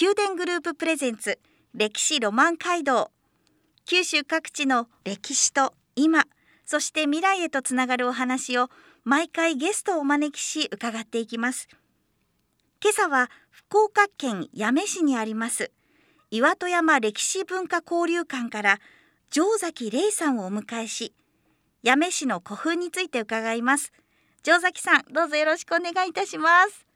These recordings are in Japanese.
宮殿グループプレゼンツ歴史ロマン街道。九州各地の歴史と今そして未来へとつながるお話を毎回ゲストをお招きし伺っていきます。今朝は福岡県八女市にあります岩戸山歴史文化交流館から城崎玲さんをお迎えし八女市の古墳について伺います。城崎さんどうぞよろしくお願いいたします。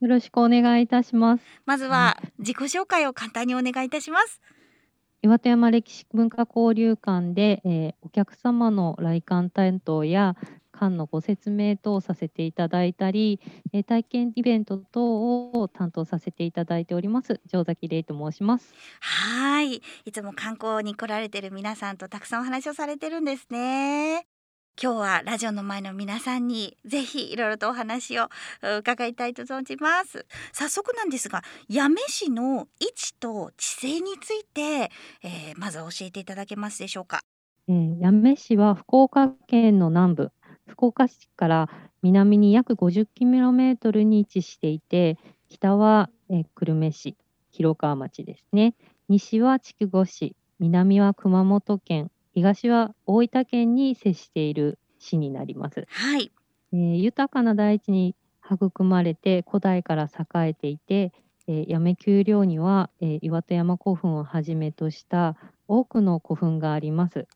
よろしくお願いいたします。まずは自己紹介を簡単にお願いいたします。岩手山歴史文化交流館で、えー、お客様の来館担当や館のご説明等をさせていただいたり、えー、体験イベント等を担当させていただいております城崎玲と申しますはいいつも観光に来られてる皆さんとたくさんお話をされてるんですね今日はラジオの前の皆さんにぜひいろいろとお話を伺いたいと存じます。早速なんですが八女市の位置と地勢について、えー、まず教えていただけますでしょうか、えー、八女市は福岡県の南部福岡市から南に約 50km に位置していて北は、えー、久留米市広川町ですね。西は筑後市南は熊本県東は大分県に接している市になります。はい。えー、豊かな大地に育まれて古代から栄えていて、えー、八女丘陵には、えー、岩戸山古墳をはじめとした多くの古墳があります。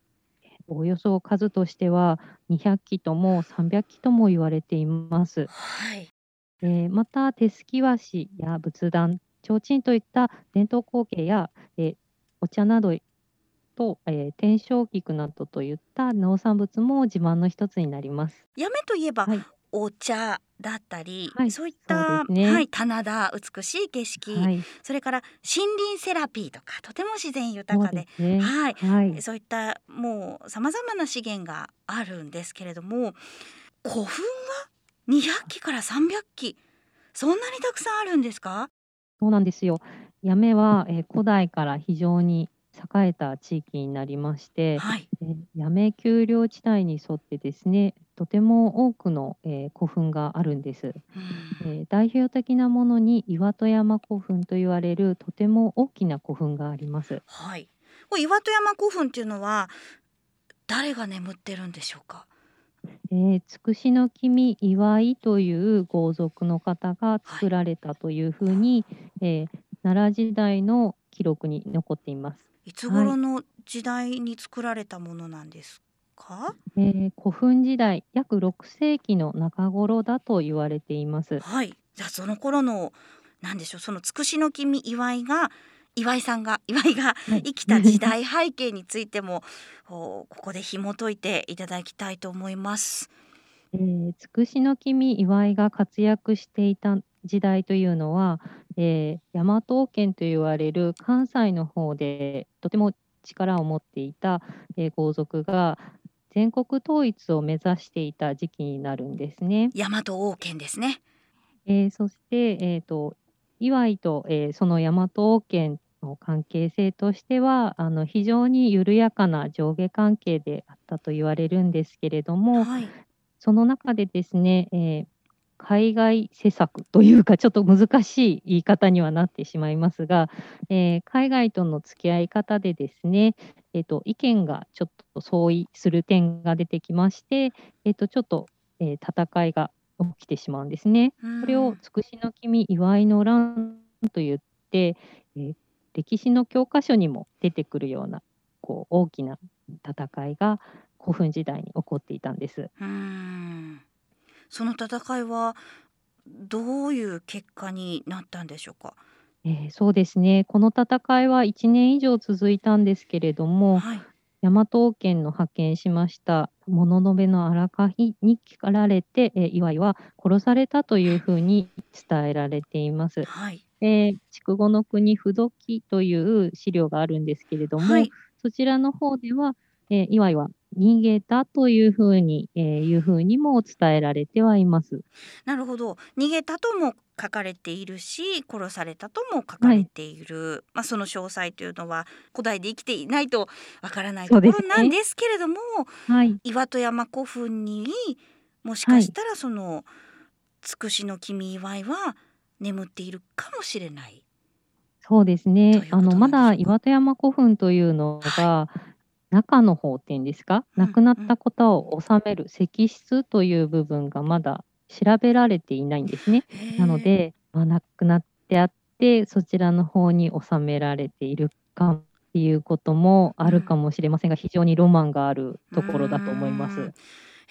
およそ数としては200基とも300基とも言われています。はい。えー、また手すき和紙や仏壇、提灯といった伝統工芸や、えー、お茶などと、えー、天正菊などといった農産物も自慢の一つになります。やめといえば、はい、お茶だったり、はい、そういった、ね、はい、棚田美しい景色、はい、それから森林セラピーとかとても自然豊かで、ね、はい、はい、そういったもうさまざまな資源があるんですけれども古墳が200基から300基。そんなにたくさんあるんですか？そうなんですよ。八女は、えー、古代から非常に栄えた地域になりまして、はい、八女丘陵地帯に沿ってですねとても多くの、えー、古墳があるんです、えー、代表的なものに岩戸山古墳と言われるとても大きな古墳があります。はい、岩戸山古墳っていうのは誰が眠ってるんでしょうか？えー、つくしの君祝いという豪族の方が作られたというふうに、はい、えー、奈良時代の記録に残っています。い。つ頃の時代に作られたものなんですか、えー、古墳時代約6世紀の中頃だと言われています。はい。じゃあその頃のなんでしょうそのつくしの君祝いが岩井さんが 岩井が生きた時代背景についても、ここで紐解いていただきたいと思います。えー、つくしの君岩井が活躍していた時代というのは、えー、大和王権と言われる関西の方でとても力を持っていた、えー、豪族が全国統一を目指していた時期になるんですね。大和王権ですね。えー、そして、えーと、岩井と、えー、その大和王権の関係性としてはあの非常に緩やかな上下関係であったと言われるんですけれども、はい、その中でですね、えー、海外施策というか、ちょっと難しい言い方にはなってしまいますが、えー、海外との付き合い方でですね、えーと、意見がちょっと相違する点が出てきまして、えーと、ちょっと、えー、戦いが起きてしまうんですね。これをつくしの君祝いの乱と言って、えー、歴史の教科書にも出てくるようなこう大きな戦いが古墳時代に起こっていたんです。うんその戦いはどういう結果になったんでしょうか？えー、そうですねこの戦いは1年以上続いたんですけれども、はい、大和王権の派遣しました物部の荒垣に聞かられて、えー、岩井は殺されたというふうに伝えられています。はいえー筑後の国不土記という資料があるんですけれども、はい。そちらの方では、えー岩井は逃げたというふうに、えーいうふうにも伝えられてはいます。なるほど。逃げたとも書かれているし、殺されたとも書かれている。まあその詳細というのは古代で生きていないとわからないところなんですけれども、はい。岩戸山古墳にもしかしたらその、つくしの君祝いは眠っているかもしれない。そうですねあの、まだ岩戸山古墳というのが、中の方っていうんですか、うん亡くなった方を収める石室という部分がまだ調べられていないんですね。なので、まあ、亡くなってあって、そちらの方に収められているかっていうこともあるかもしれませんが、非常にロマンがあるところだと思います。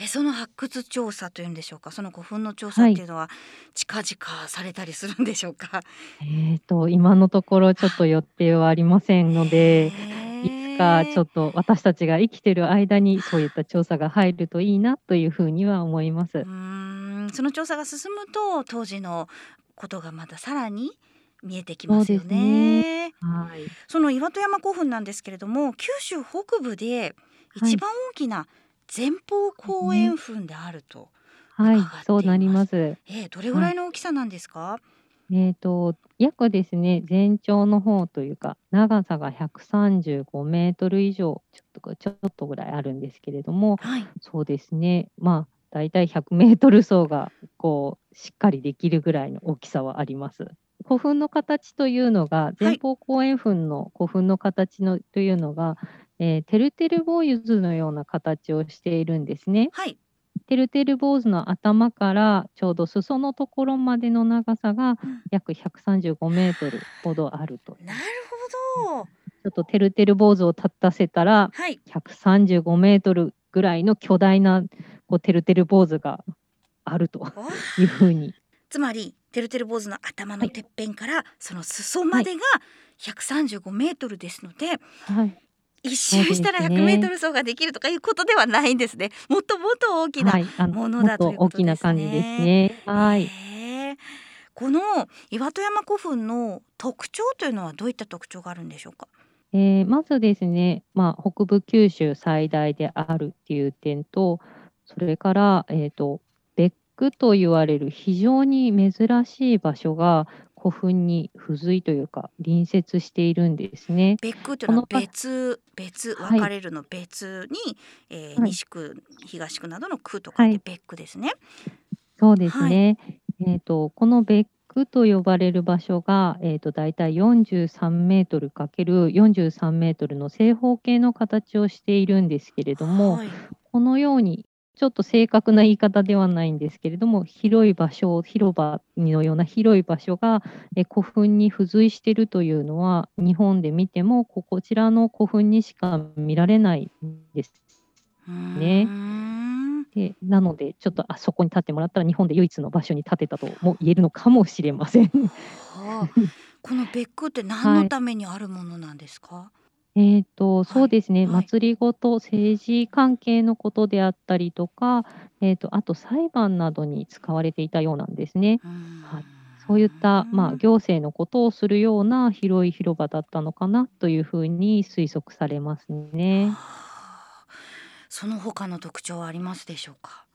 えその発掘調査というんでしょうか？その古墳の調査っていうのは近々されたりするんでしょうか、えっと、今のところちょっと予定はありませんので、かちょっっと私たちが生きてる間にそういった調査が入るといいなというふうには思います。うーんその調査が進むと当時のことがまたさらに見えてきますよそうですね。はい。その岩戸山古墳なんですけれども九州北部で一番大きな前方後円墳であると、はい伺っています、そうなります。えーどれぐらいの大きさなんですか、えっと、約ですね、全長の方というか、長さが135メートル以上、ちょっとちょっとぐらいあるんですけれども、はいそうですね、まあ、大体100メートル走がこうしっかりできるぐらいの大きさはあります。古墳の形というのが、前方後円墳の古墳の形のというのが、えーてるてる坊主のような形をしているんですね。はいてるてる坊主の頭からちょうど裾のところまでの長さがうん。約135メートルほどあると。なるほど。ちょっとてるてる坊主を立たせたらはい。135メートルぐらいの巨大なこうてるてる坊主があると。おいうふうに。つまりてるてる坊主の頭のてっぺんからその裾までが135メートルですので、はい。一周したらそうですね100メートル走ができるとかいうことではないんですね。もっともっと大きなものだということ大きな感じですね。はい。この岩戸山古墳の特徴というのはどういった特徴があるんでしょうか？えーまずですね、まあ、北部九州最大であるっていう点と、それから、えー、と別区と言われる非常に珍しい場所が古墳に付随というか隣接しているんですね。別区というのは別別はい分かれるの別に、えーはい西区東区などの区と書いて別区ですね。そうですね。えー、とこの別区と呼ばれる場所が、えー、と大体43メートルかける43メートルの正方形の形をしているんですけれども、はいこのようにちょっと正確な言い方ではないんですけれども広い場所広場のような広い場所がえ古墳に付随しているというのは日本で見てもここちらの古墳にしか見られないんです。ねでなのでちょっとあそこに立ってもらったら日本で唯一の場所に建てたとも言えるのかもしれません。はあこの別区って何のためにあるものなんですか？えーとそうですね、はい祭りごと政治関係のことであったりとか、えー、とあと裁判などに使われていたようなんですね。うーんはいそういった、まあ、行政のことをするような広い広場だったのかなというふうに推測されますね。はあその他の特徴はありますでしょうか？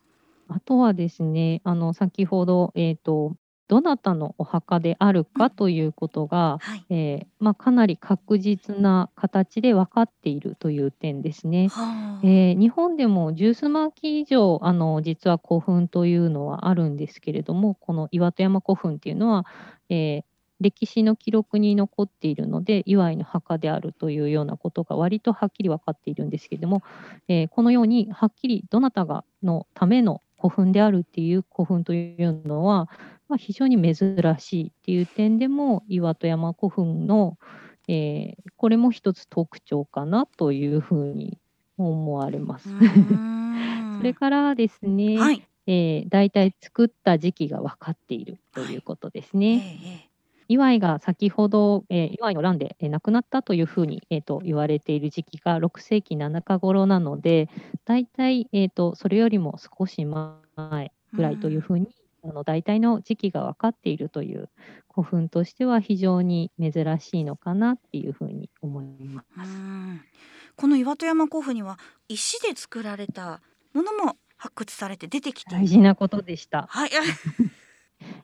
あとはですね、あの先ほど、えーと、どなたのお墓であるかということが、はい。えーまあ、かなり確実な形で分かっているという点ですね。はあえー日本でも十数万基以上あの実は古墳というのはあるんですけれどもこの岩戸山古墳っていうのは、えー歴史の記録に残っているので岩井の墓であるというようなことが割とはっきり分かっているんですけれども、えーこのようにはっきりどなたがのための古墳であるっていう古墳というのは、まあ、非常に珍しいっていう点でも岩戸山古墳の、えーこれも一つ特徴かなというふうに思われます。それからですね、はい。えー、大体作った時期が分かっているということですえね。ええ岩井が先ほど、えー、岩井の乱で、えー亡くなったというふうに、えー、と言われている時期が6世紀7日頃なので、大体、えー、とそれよりも少し前ぐらいというふうにあの大体の時期が分かっているという古墳としては非常に珍しいのかなっていうふうに思います。この岩戸山古墳には石で作られたものも発掘されて出てきて大事なことでした。はい。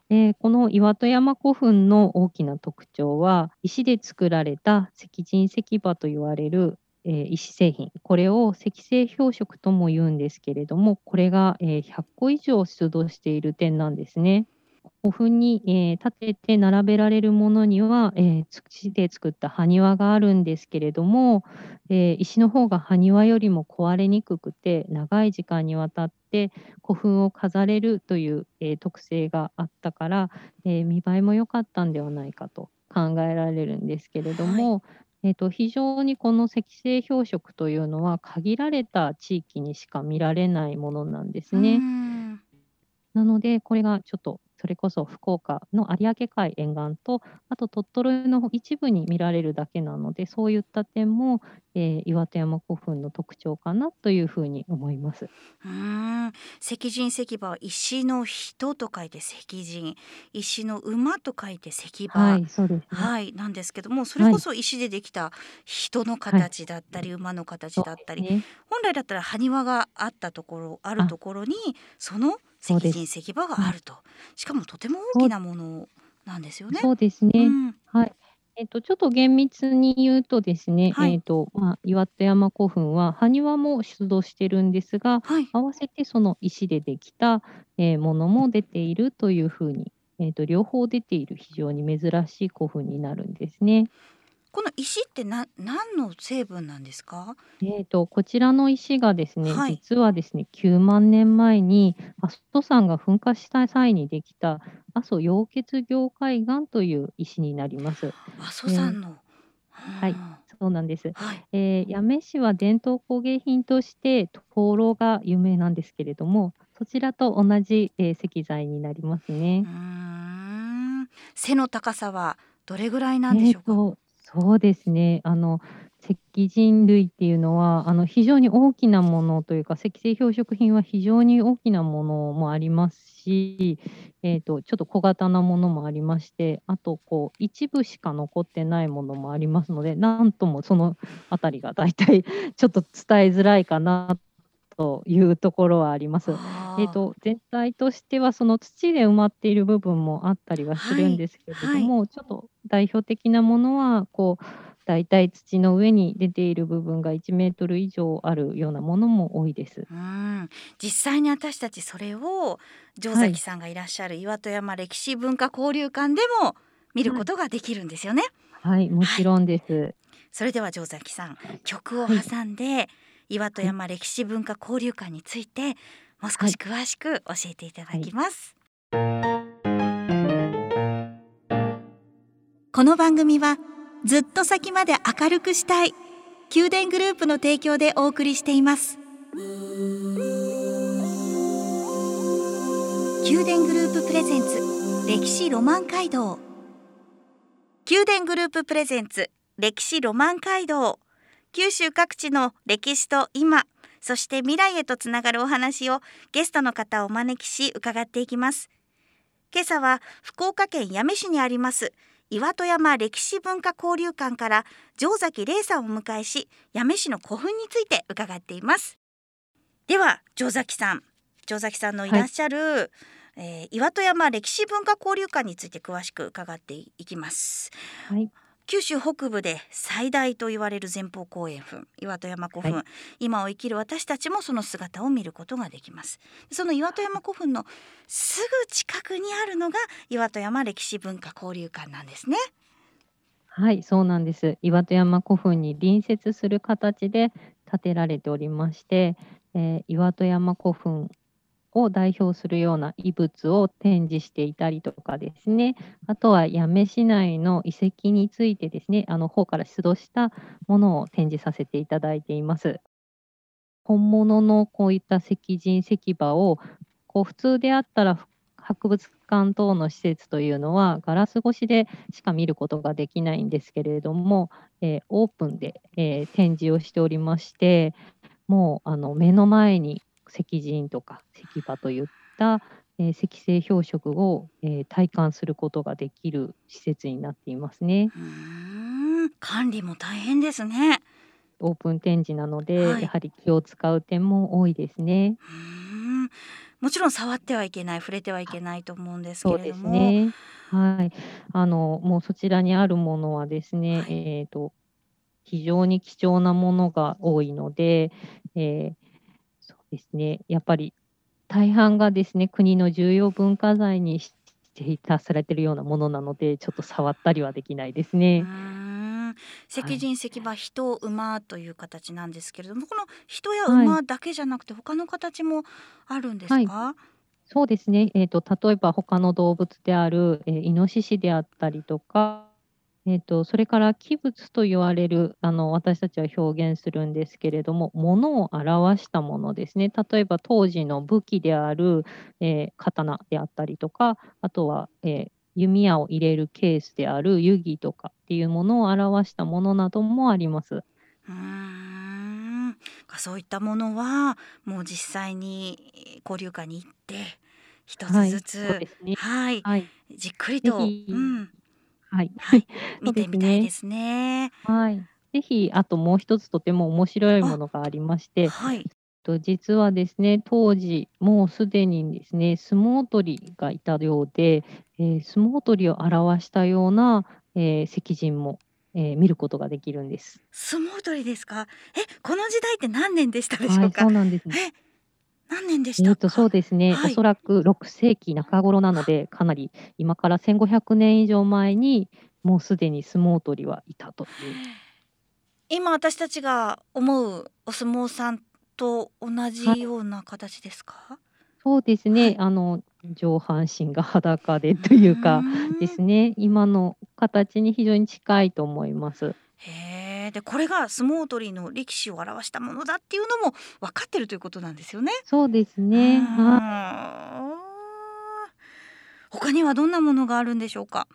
え、この岩戸山古墳の大きな特徴は石で作られた石人石馬と言われるえー、石製品、これを石製標色とも言うんですけれども、これが、えー、100個以上出土している点なんですね。古墳に、えー、立てて並べられるものには、えー、土で作った埴輪があるんですけれども、えー、石の方が埴輪よりも壊れにくくて長い時間にわたって古墳を飾れるという、え特性があったから、え見栄えも良かったんではないかと考えられるんですけれども、はいえーと、非常にこの赤星標色というのは限られた地域にしか見られないものなんですね。なのでこれがちょっとそれこそ福岡の有明海沿岸と、あと鳥取の一部に見られるだけなので、そういった点も、えー、岩手山古墳の特徴かなというふうに思います。うん。石人石馬は石の人と書いて石人、石の馬と書いて石馬、はい、そうです、ね、はい、なんですけども、それこそ石でできた人の形だったり、はい、馬の形だったり、ね、本来だったら埴輪があったところあるところにその石人石馬があると、しかもとても大きなものなんですよね。そうですね、うん、はい。えっと、ちょっと厳密に言うとですね、はい、えっとまあ、岩手山古墳は埴輪も出土してるんですが、はい、合わせてその石でできた、えー、ものも出ているというふうに、えーと両方出ている非常に珍しい古墳になるんですね。この石ってな何の成分なんですか？えっと、こちらの石がですね、はい。実はですね、9万年前に阿蘇山が噴火した際にできた阿蘇溶結凝灰岩という石になります。阿蘇山の。はい、そうなんです。はい。えー、八女市は伝統工芸品として灯籠が有名なんですけれども、そちらと同じ、えー、石材になりますね。うん。背の高さはどれぐらいなんでしょうか？そうですね。あの、石人類っていうのは、あの、非常に大きなものというか、石製標識品は非常に大きなものもありますし、えっと、ちょっと小型なものもありまして、あと、こう、一部しか残ってないものもありますので、なんともそのあたりが大体ちょっと伝えづらいかなというところはあります。えーと、全体としてはその土で埋まっている部分もあったりはするんですけれども、はいはい、ちょっと代表的なものはこう大体土の上に出ている部分が1メートル以上あるようなものも多いです。うん実際に私たちそれを城崎さんがいらっしゃる岩戸山歴史文化交流館でも見ることができるんですよね。はい、はい、もちろんです。それでは城崎さん曲を挟んで、岩戸山歴史文化交流館についてもう少し詳しく教えていただきます、はい、この番組はずっと先まで明るくしたい宮殿グループの提供でお送りしています。宮殿グループプレゼンツ歴史ロマン街道。宮殿グループプレゼンツ歴史ロマン街道九州各地の歴史と今そして未来へとつながるお話をゲストの方をお招きし伺っていきます。今朝は福岡県八女市にあります岩戸山歴史文化交流館から城崎玲さんをお迎えし八女市の古墳について伺っています。では城崎さん城崎さんのいらっしゃる、はい。えー、岩戸山歴史文化交流館について詳しく伺っていきます、はい、九州北部で最大と言われる前方後円墳岩戸山古墳、はい、今を生きる私たちもその姿を見ることができます。その岩戸山古墳のすぐ近くにあるのが岩戸山歴史文化交流館なんですね。はい、そうなんです。岩戸山古墳に隣接する形で建てられておりまして、えー、岩戸山古墳を代表するような遺物を展示していたりとかですね、あとは八女市内の遺跡についてですね、あの方から出土したものを展示させていただいています。本物のこういった石人石馬をこう普通であったら博物館等の施設というのはガラス越しでしか見ることができないんですけれども、えー、オープンで、えー、展示をしておりましてもうあの目の前に石人とか石馬といった、ええー、赤星標色を、えー、体感することができる施設になっていますね。うん管理も大変ですね。オープン展示なので、はい、やはり気を使う点も多いですね。うんもちろん触ってはいけない、触れてはいけないと思うんですけれども。ね、はい。あのもうそちらにあるものはですね、はい、えっ、ー、と非常に貴重なものが多いので、えー、ですね。やっぱり大半がですね、国の重要文化財に指定されているようなものなので、ちょっと触ったりはできないですね。石人石馬人馬という形なんですけれども、この人や馬だけじゃなくて他の形もあるんですはい。か？そうですね。えっと、例えば他の動物である、え、イノシシであったりとかえっと、それから器物と言われる、あの、私たちは表現するんですけれども、物を表したものですね。例えば当時の武器である、えー、刀であったりとか、あとは、えー、弓矢を入れるケースである湯着とかっていうものを表したものなどもあります。うんそういったものはもう実際に交流会に行って一つずつ、はい、ねはい、はい、じっくりと、うん、はい。はい、見てみたいですね。はい。ぜひ、あともう一つとても面白いものがありまして、はい。と実はですね、当時、もうすでにですね、相撲取りがいたようで、えー、相撲取りを表したような、えー、石人も、えー、見ることができるんです。相撲取りですか？え、この時代って何年でしたでしょうか？はい、そうなんです、ね。年でしたえっと、そうですね、はい、おそらく6世紀中頃なので、かなり今から1500年以上前に、もうすでに相撲取りはいたという。今私たちが思うお相撲さんと同じような形ですか、はい、そうですね、はい、あの上半身が裸でというかですね。今の形に非常に近いと思います。へでこれが相撲取りの力士を表したものだっていうのも分かってるということなんですよね。そうですね。他にはどんなものがあるんでしょうか？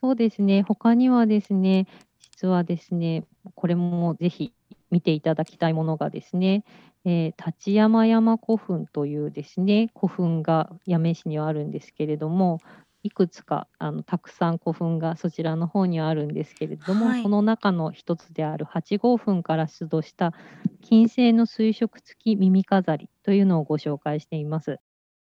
そうですね。他にはですね、実はですね、これもぜひ見ていただきたいものがですね、えー、立山山古墳というですね古墳が八女市にはあるんですけれどもいくつかあのたくさん古墳がそちらの方にはあるんですけれども、はい、その中の一つである8号墳から出土した金星の水色付き耳飾りというのをご紹介しています。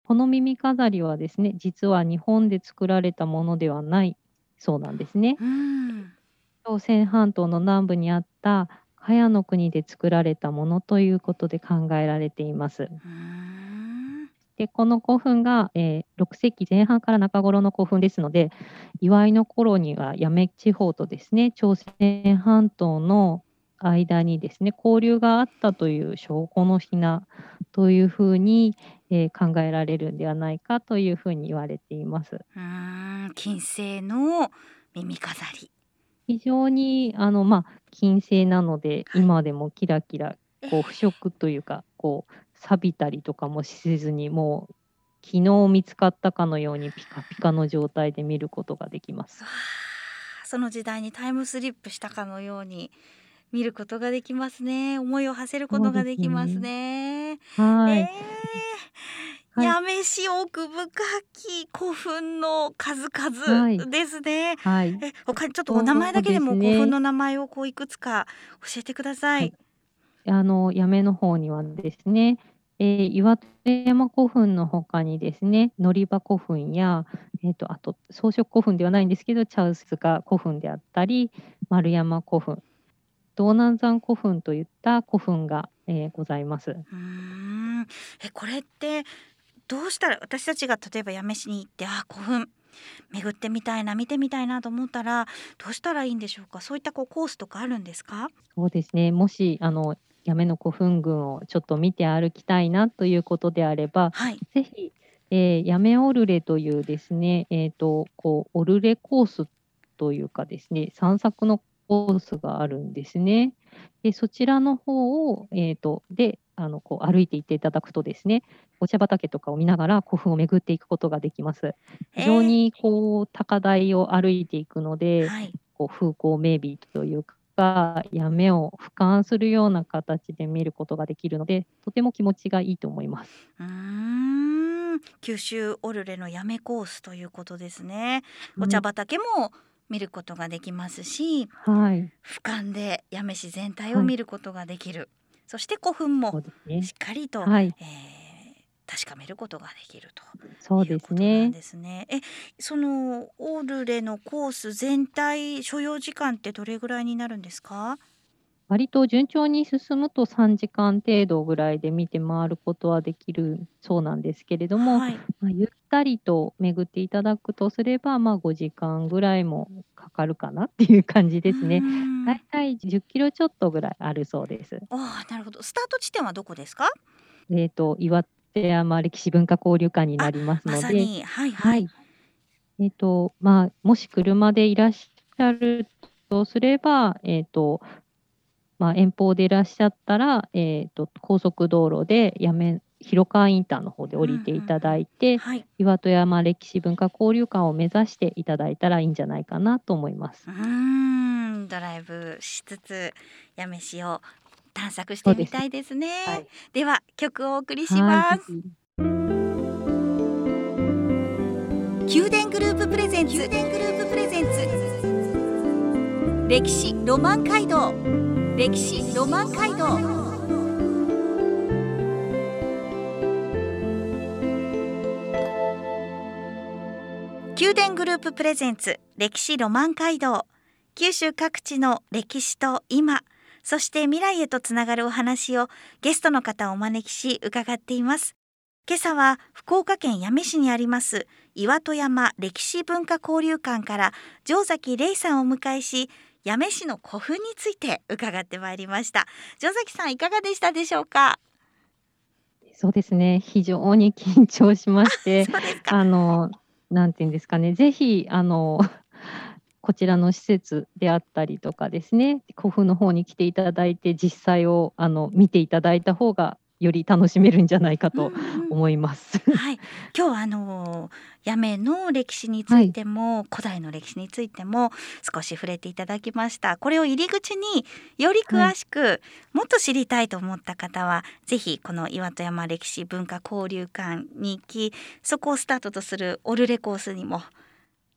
この耳飾りはですね実は日本で作られたものではないそうなんですね。朝鮮半島の南部にあった茅の国で作られたものということで考えられています。で、この古墳が、えー、6世紀前半から中頃の古墳ですので、祝いの頃には八女地方とですね、朝鮮半島の間にですね、交流があったという証拠の品というふうに、えー、考えられるんではないかというふうに言われています。うん金星の耳飾り。非常にあの、まあ、金星なので、今でもキラキラこう腐食というかこう錆びたりとかもせずにもう昨日見つかったかのようにピカピカの状態で見ることができます。その時代にタイムスリップしたかのように見ることができますね。思いを馳せることができますね。すねはい。えー、やめし奥深き古墳の数々ですね。はい。え、他にちょっとお名前だけでも古墳の名前をこういくつか教えてください。はいあの、八女の方にはですね、えー、岩手山古墳の他にですね、乗場古墳や、えーと、あと装飾古墳ではないんですけど、茶臼塚古墳であったり、丸山古墳、道南山古墳といった古墳が、えー、ございます。うん。えこれってどうしたら私たちが例えば八女市に行ってあ古墳巡ってみたいな見てみたいなと思ったらどうしたらいいんでしょうか？そういったこうコースとかあるんですか？そうですね。もしあのやめの古墳群をちょっと見て歩きたいなということであれば、はい、ぜひ、えー、やめオルレというですね、えーと、こうオルレコースというかですね散策のコースがあるんですね。でそちらの方を、えーと、であのこう歩いていっていただくとですねお茶畑とかを見ながら古墳を巡っていくことができます。非常にこう高台を歩いていくので、はい、こう風光明媚というかかやめを俯瞰するような形で見ることができるのでとても気持ちがいいと思います。うんん九州オルレのやめコースということですね。お茶畑も見ることができますし、はい。俯瞰で八女市全体を見ることができる。そして古墳もし。っかりと、はい。えー確かめることができるとそうですね。ですね。え、そのオルレのコース全体所要時間ってどれぐらいになるんですか？割と順調に進むと3時間程度ぐらいで見て回ることはできるそうなんですけれども、はい。まあ、ゆったりと巡っていただくとすれば、まあ、5時間ぐらいもかかるかなっていう感じですね。んだいたい10キロちょっとぐらいあるそうです。ああ、なるほど。スタート地点はどこですか？えっ、と、岩手山歴史文化交流館になりますので、まさに、はいは。はいい。えっ、と、まあ、もし車でいらっしゃるとすれば、えっ、と、まあ、遠方でいらっしゃったら、えっ、と、高速道路でやめ、広川インターの方で降りていただいて、はい。岩戸山歴史文化交流館を目指していただいたらいいんじゃないかなと思いますう。ーん、ドライブしつつ八女市を探索してみたいですね。はい。では曲をお送りしはいます。宮殿グループプレゼンツ。宮殿グループプレゼンツ。歴史ロマン街道。歴史ロマン街道。宮殿グループプレゼンツ。歴史ロマン街道。九州各地の歴史と今そして未来へとつながるお話をゲストの方をお招きし伺っています。今朝は福岡県八女市にあります岩戸山歴史文化交流館から城崎玲さんをお迎えし八女市の古墳について伺ってまいりました。城崎さんいかがでしたでしょうか？そうですね。非常に緊張しまして、あの、なんていうんですかね、ぜひ、あの、こちらの施設であったりとかですね、古墳の方に来ていただいて、実際をあの見ていただいた方が、より楽しめるんじゃないかとうんうん思います。はい、今日はあの八女の歴史についても、古代の歴史についても少し触れていただきました。これを入り口により詳しく、もっと知りたいと思った方はぜひこの岩戸山歴史文化交流館に行きそこをスタートとするオルレコースにも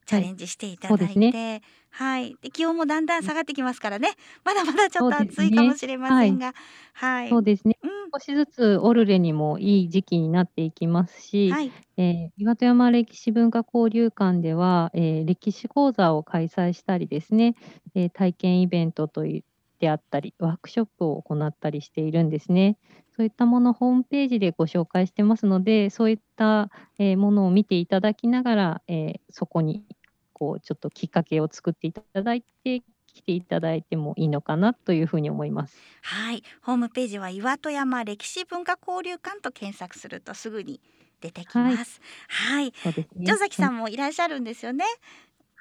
チャレンジしていただいて、そうですはい、で気温もだんだん下がってきますからね、まだまだちょっと暑いかもしれませんが、はい、そうですね。うん。少しずつオルレにもいい時期になっていきますし、はい、えー岩戸山歴史文化交流館では、えー歴史講座を開催したりですね、えー体験イベントといであったり、ワークショップを行ったりしているんですね。そういったもの、ホームページでご紹介してますので、そういった、えーものを見ていただきながら、えーそこにこうちょっときっかけを作っていただいて、来ていただいてもいいのかなというふうに思います。はい、ホームページは岩戸山歴史文化交流館と検索するとすぐに出てきます。はい、そうですね。城崎さはいんもいらっしゃるんですよね。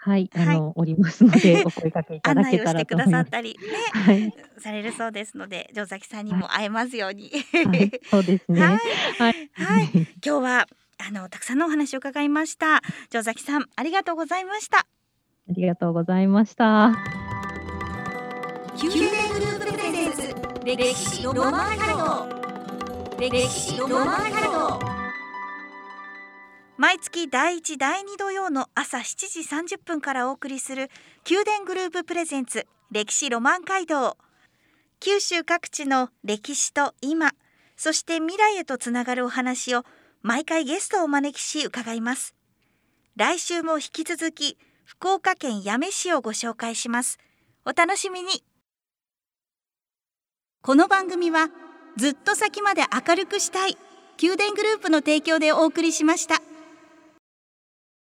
はい、はいあの、おりますので、お声かけいた案だけた内をしてくらと思います。ださったりね、はい、されるそうですので、城崎さんにも会えますように。はい、そうですね。はいはい、はい今日はあのたくさんのお話を伺いました。城崎さん、ありがとうございました。ありがとうございました。宮殿グループプレゼンツ歴史ロマン街道歴史ロマン街道毎月第1第2土曜の朝7時30分からお送りする宮殿グループプレゼンツ歴史ロマン街道。九州各地の歴史と今そして未来へとつながるお話を毎回ゲストをお招きし伺います。来週も引き続き福岡県八女市をご紹介します。お楽しみに。この番組はずっと先まで明るくしたい宮殿グループの提供でお送りしました。